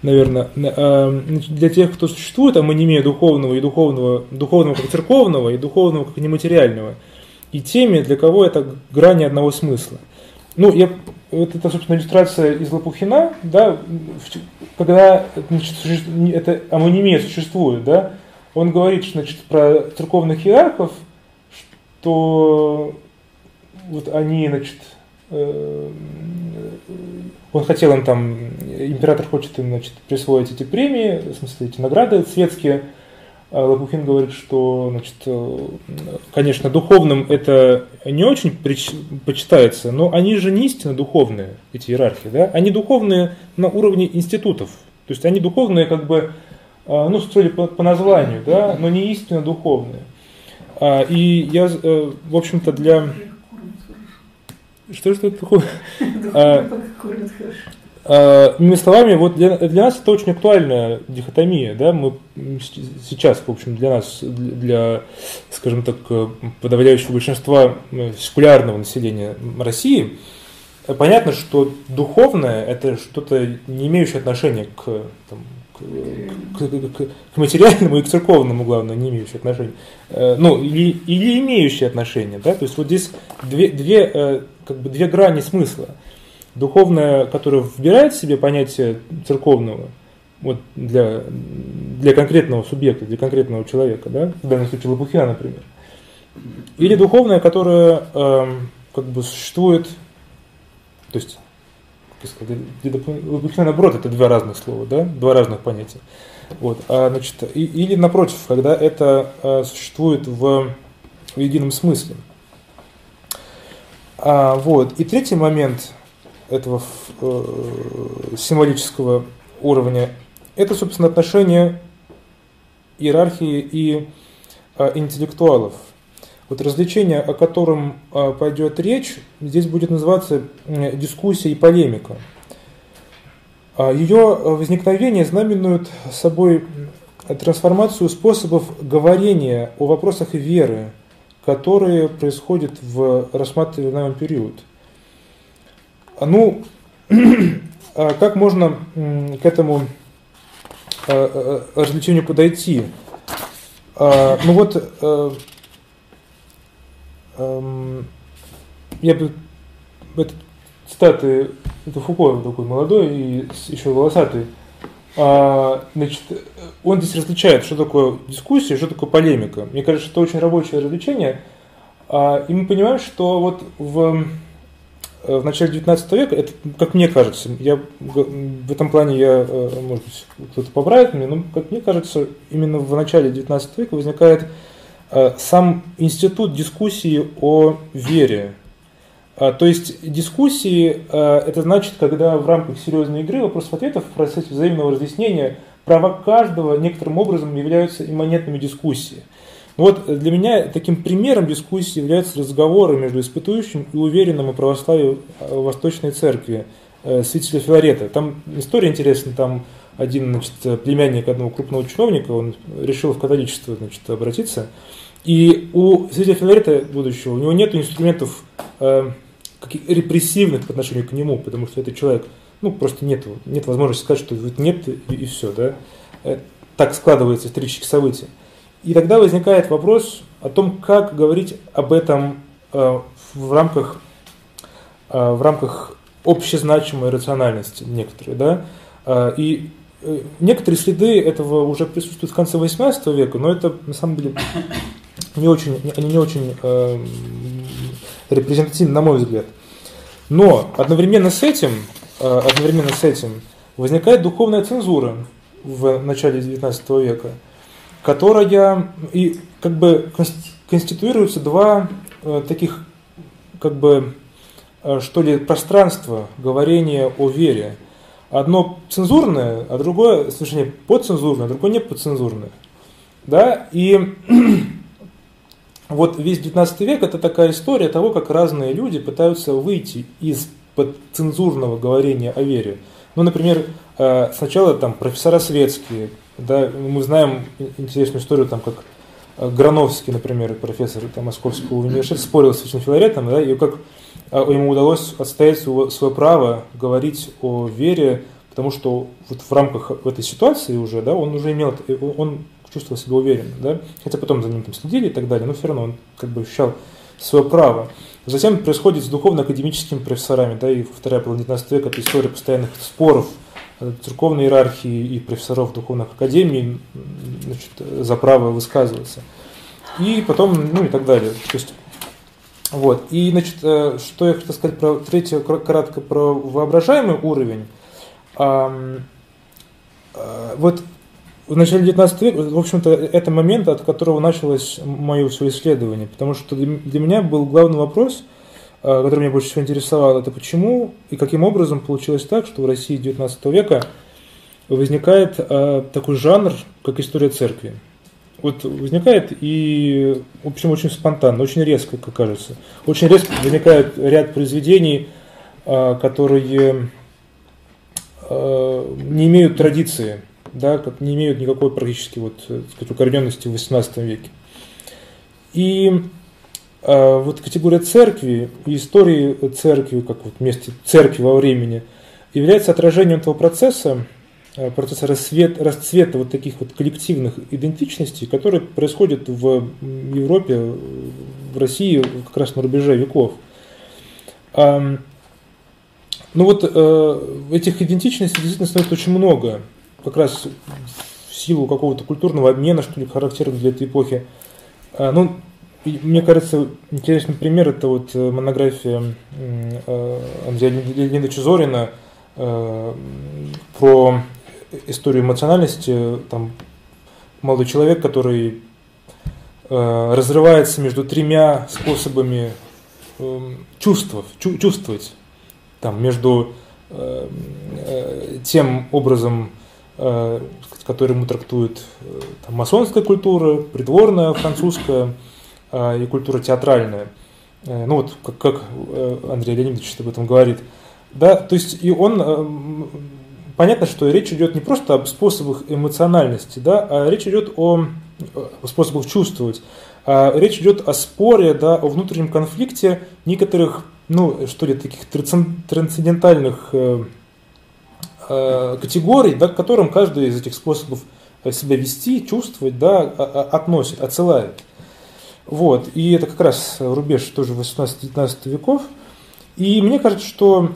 наверное, э, для тех, кто существует, а имеем духовного и духовного, духовного как церковного и духовного как нематериального, и теми, для кого это грани одного смысла. Ну, я, вот это, собственно, иллюстрация из Лопухина, да, когда значит, эта амонимия существует, да, он говорит значит, про церковных иерархов, что вот они, значит, Э, он хотел им там, император хочет им, значит, присвоить эти премии, в смысле, эти награды светские. А Лопухин говорит, что, значит, э, конечно, духовным это не очень почитается, но они же не истинно духовные, эти иерархии, да? Они духовные на уровне институтов. То есть они духовные как бы, э, ну, строили по, по названию, да, но не истинно духовные. А, и я, в общем-то, для что, что это такое? А, иными словами, вот для, для нас это очень актуальная дихотомия, да, мы сейчас, в общем, для нас, для, скажем так, подавляющего большинства э, секулярного населения России, понятно, что духовное – это что-то, не имеющее отношения к, там, к, к, к материальному и к церковному, главное, не имеющее отношения. Э, ну, или, или имеющее отношение, да, то есть вот здесь две, две э, как бы две грани смысла. Духовное, которое вбирает в себе понятие церковного, вот для, для конкретного субъекта, для конкретного человека, да, в данном случае Лопухина, например. Или духовное, которое э, как бы существует, то есть, Лопухина, наоборот, это два разных слова, да, два разных понятия. Вот, а, значит, и, или напротив, когда это э, существует в, в едином смысле. А, вот. И третий момент этого э, символического уровня – это, собственно, отношение иерархии и э, интеллектуалов. Вот развлечение, о котором э, пойдет речь, здесь будет называться дискуссия и полемика. А ее возникновение знаменует собой трансформацию способов говорения о вопросах веры, которые происходят в рассматриваемый период. Ну, а как можно к этому а, а, развлечению подойти? Ну вот, эм, я бы этот цитаты, это Фуко такой молодой и еще волосатый, а, значит, он здесь различает, что такое дискуссия, что такое полемика. Мне кажется, что это очень рабочее развлечение. А, и мы понимаем, что вот в, в начале 19 века, это, как мне кажется, я, в этом плане я, э, может быть, кто-то поправит меня, но, как мне кажется, именно в начале 19 века возникает э, сам институт дискуссии о вере, а, то есть дискуссии это значит, когда в рамках серьезной игры вопрос-ответов в процессе взаимного разъяснения права каждого некоторым образом являются имманентными дискуссии. Вот для меня таким примером дискуссии являются разговоры между испытующим и уверенным в православии а, Восточной Церкви э, святителя Филарета. Там история интересная, там один значит, племянник одного крупного чиновника, он решил в католичество значит, обратиться, и у святителя Филарета будущего, у него нет инструментов э, репрессивных по отношению к нему, потому что этот человек, ну, просто нет, нет возможности сказать, что нет и, и все, да. Э, так складываются исторические события. И тогда возникает вопрос о том, как говорить об этом э, в рамках, э, в рамках общезначимой рациональности некоторые, да. Э, и некоторые следы этого уже присутствуют в конце XVIII века, но это на самом деле не очень, они не очень репрезентативны, на мой взгляд. Но одновременно с этим, одновременно с этим возникает духовная цензура в начале XIX века, которая и как бы конституируются два э, таких как бы э, что ли пространства говорения о вере. Одно цензурное, а другое, слушай, подцензурное, а другое не подцензурное. Да? И вот весь 19 век это такая история того, как разные люди пытаются выйти из цензурного говорения о вере. Ну, например, э, сначала там профессора светские, да, мы знаем интересную историю, там, как э, Грановский, например, профессор там, Московского университета, спорил с Святым Филаретом, да, и как э, ему удалось отстоять свое, свое право говорить о вере, потому что вот в рамках этой ситуации уже, да, он уже имел, он чувствовал себя уверенно, да, хотя потом за ним там следили и так далее, но все равно он как бы ощущал свое право. Затем происходит с духовно-академическими профессорами, да, и вторая половина 19 века это история постоянных споров э, церковной иерархии и профессоров духовных академий значит, за право высказываться. И потом, ну и так далее. То есть, вот. И, значит, э, что я хотел сказать про третье, кратко про воображаемый уровень. Э, вот в начале 19 века, в общем-то, это момент, от которого началось мое все исследование, потому что для меня был главный вопрос, э, который меня больше всего интересовал, это почему и каким образом получилось так, что в России 19 века возникает э, такой жанр, как история церкви. Вот возникает и, в общем, очень спонтанно, очень резко, как кажется. Очень резко возникает ряд произведений, э, которые не имеют традиции да, не имеют никакой практически вот, э, сказать, укорененности в XVIII веке. И э, вот категория церкви и истории церкви, как вот месте церкви во времени, является отражением этого процесса, э, процесса расцвет, расцвета вот таких вот коллективных идентичностей, которые происходят в Европе, в России как раз на рубеже веков. Ну вот э, этих идентичностей действительно становится очень много как раз в силу какого-то культурного обмена, что ли, характерного для этой эпохи. А, ну, мне кажется, интересный пример это вот э, монография э, Андрея Леонидовича Зорина э, про историю эмоциональности. Там молодой человек, который разрывается между тремя способами чувств, чувствовать. Там, между тем образом, который ему трактует там, масонская культура, придворная французская и культура театральная. Ну вот, как, как Андрей Леонидович об этом говорит. Да, то есть и он понятно, что речь идет не просто об способах эмоциональности, да, а речь идет о, способах чувствовать. А речь идет о споре, да, о внутреннем конфликте некоторых, ну, что ли, таких трансцендентальных э, э, категорий, да, к которым каждый из этих способов себя вести, чувствовать, да, относит, отсылает. Вот. И это как раз рубеж тоже 18-19 веков. И мне кажется, что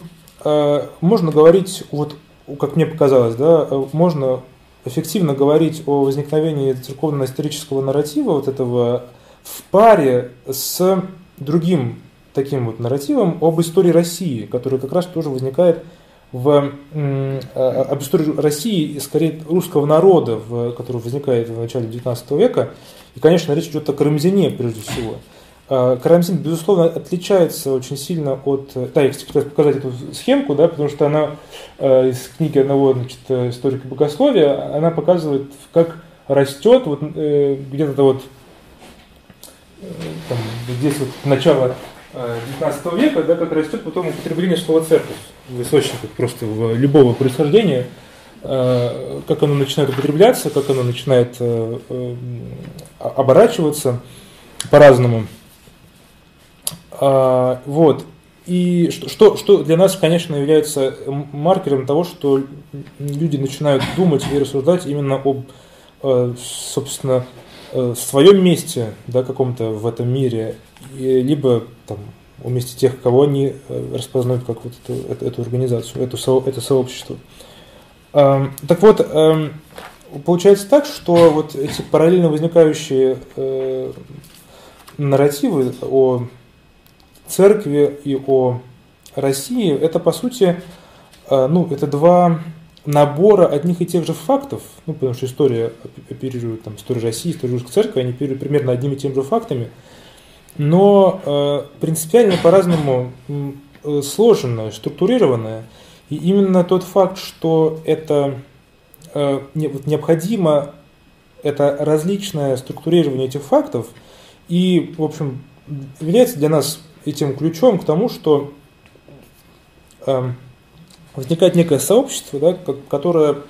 э, можно говорить, вот как мне показалось, да, можно эффективно говорить о возникновении церковно-исторического нарратива, вот этого в паре с другим таким вот нарративом об истории России, который как раз тоже возникает в, э, об истории России, скорее русского народа, в, который возникает в начале XIX века. И, конечно, речь идет о Карамзине прежде всего. А, Карамзин, безусловно, отличается очень сильно от... Да, я хотел показать эту схемку, да, потому что она э, из книги одного значит, историка богословия, она показывает, как растет вот э, где-то вот там, здесь вот начало 19 века, да, как растет потом употребление слова церковь в источниках просто в любого происхождения, э, как оно начинает употребляться, как оно начинает э, э, оборачиваться по-разному. А, вот. И что, что для нас, конечно, является маркером того, что люди начинают думать и рассуждать именно об, собственно, своем месте, да, каком-то в этом мире, либо там, о месте тех, кого они э, распознают как вот эту, эту, эту организацию, эту, это сообщество. Так вот, получается так, что вот эти параллельно возникающие э, нарративы о церкви и о России, это по сути, э, ну, это два набора одних и тех же фактов, ну, потому что история оперирует, там, история России, история русской церкви, они оперируют примерно одними и теми же фактами – но э, принципиально по-разному э, сложенная, структурированная. И именно тот факт, что это э, необходимо, это различное структурирование этих фактов, и, в общем, является для нас этим ключом к тому, что э, возникает некое сообщество, да, которое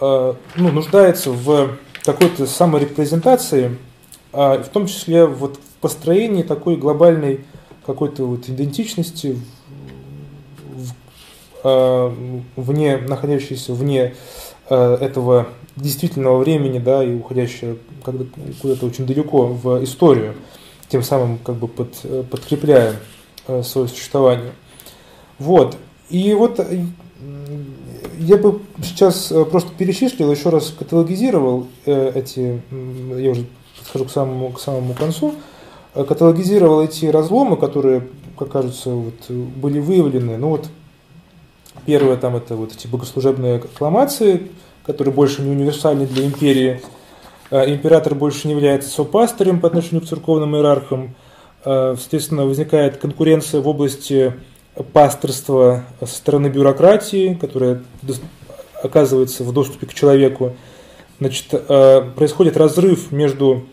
э, ну, нуждается в какой-то саморепрезентации, э, в том числе вот построении такой глобальной какой-то вот идентичности в, вне, находящейся вне э, этого действительного времени, да, и уходящая куда-то очень далеко в историю, тем самым как бы под, подкрепляя э, свое существование. Вот. И вот я бы сейчас просто перечислил, еще раз каталогизировал эти, я уже подхожу к самому, к самому концу, Э, каталогизировал эти разломы, которые, как кажется, вот, были выявлены. Ну вот первое там это вот эти богослужебные аккламации, которые больше не универсальны для империи. Э, император больше не является сопастырем по отношению к церковным иерархам. Э, соответственно, возникает конкуренция в области пасторства со стороны бюрократии, которая оказывается в доступе к человеку. Значит, происходит разрыв между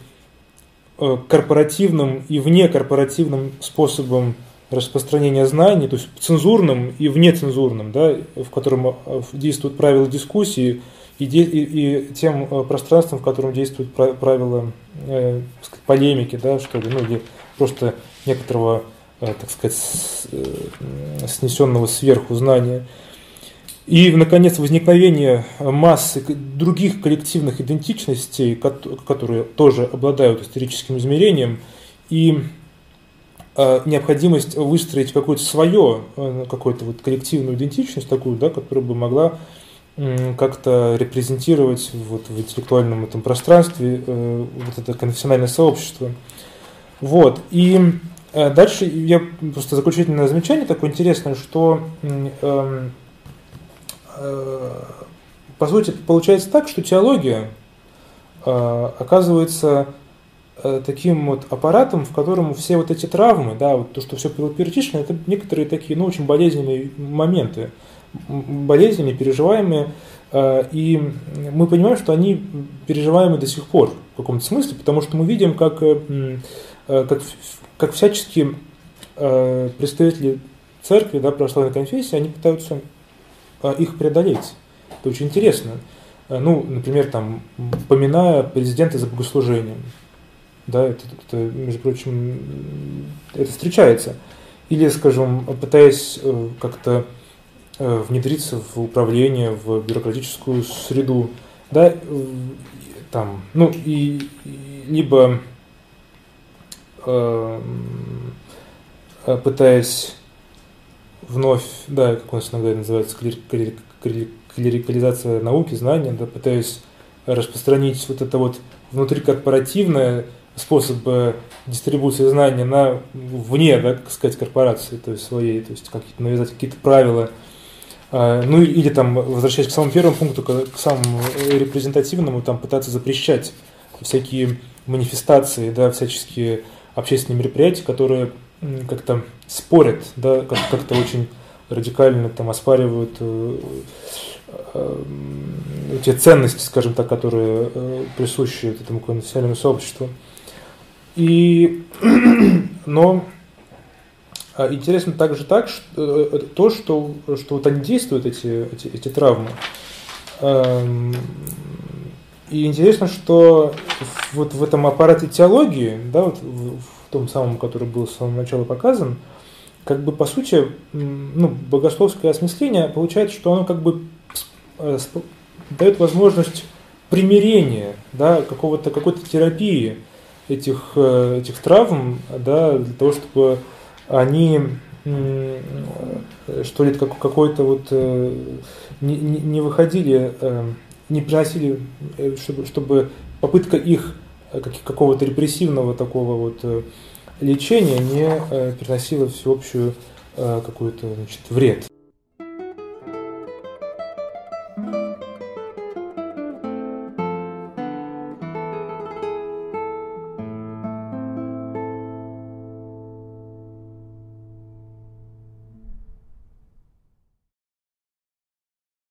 Э, корпоративным и внекорпоративным способом распространения знаний, то есть цензурным и внецензурным, да, в котором э, действуют правила дискуссии, и, и, и тем э, пространством, в котором действуют правила э, сказать, полемики, да, что ли, ну, или просто некоторого, э, так сказать, с, э, снесенного сверху знания. И, наконец, возникновение массы других коллективных идентичностей, которые тоже обладают историческим измерением, и необходимость выстроить какое-то свое, э, какую-то вот коллективную идентичность такую, да, которая бы могла как-то репрезентировать вот в интеллектуальном этом пространстве э, вот это конфессиональное сообщество. Вот. И дальше я просто заключительное замечание такое интересное, что эм, Э, по сути, получается так, что теология э, оказывается э, таким вот аппаратом, в котором все вот эти травмы, да, вот то, что все перечислено, это некоторые такие, ну, очень болезненные моменты, болезненные, переживаемые, и мы понимаем, что они переживаемы до сих пор в каком-то смысле, потому что мы видим, как, как, как всячески представители церкви, да, православной конфессии, они пытаются их преодолеть. Это очень интересно. Ну, например, там, поминая президента за богослужением. Да, это, это, между прочим, это встречается. Или, скажем, пытаясь как-то внедриться в управление, в бюрократическую среду, да, там, ну, и, либо э, пытаясь вновь, да, как у нас иногда называется, клерикализация науки, знания, да, пытаясь распространить вот это вот внутрикорпоративное способ дистрибуции знаний на вне, да, так сказать, корпорации, то есть своей, то есть какие-то навязать какие-то правила, а, ну или там, возвращаясь к самому первому пункту, к самому репрезентативному, там пытаться запрещать всякие манифестации, да, всяческие общественные мероприятия, которые как-то спорят, да, как-то очень радикально там оспаривают э, э, те ценности, скажем так, которые э, присущи этому конфессиональному сообществу. И, но а интересно также так, что, э, то, что, что вот они действуют, эти, эти, эти травмы. Эм, и интересно, что вот в этом аппарате теологии, да, вот в, в том самом, который был с самого начала показан, как бы по сути, ну, богословское осмысление получается, что оно как бы э, дает возможность примирения, да, какого-то какой-то терапии этих, э, этих травм, да, для того, чтобы они что ли какой-то вот э, не, не выходили, э, не приносили, чтобы, чтобы попытка их какого-то репрессивного такого вот лечения не приносила всеобщую какой-то значит, вред.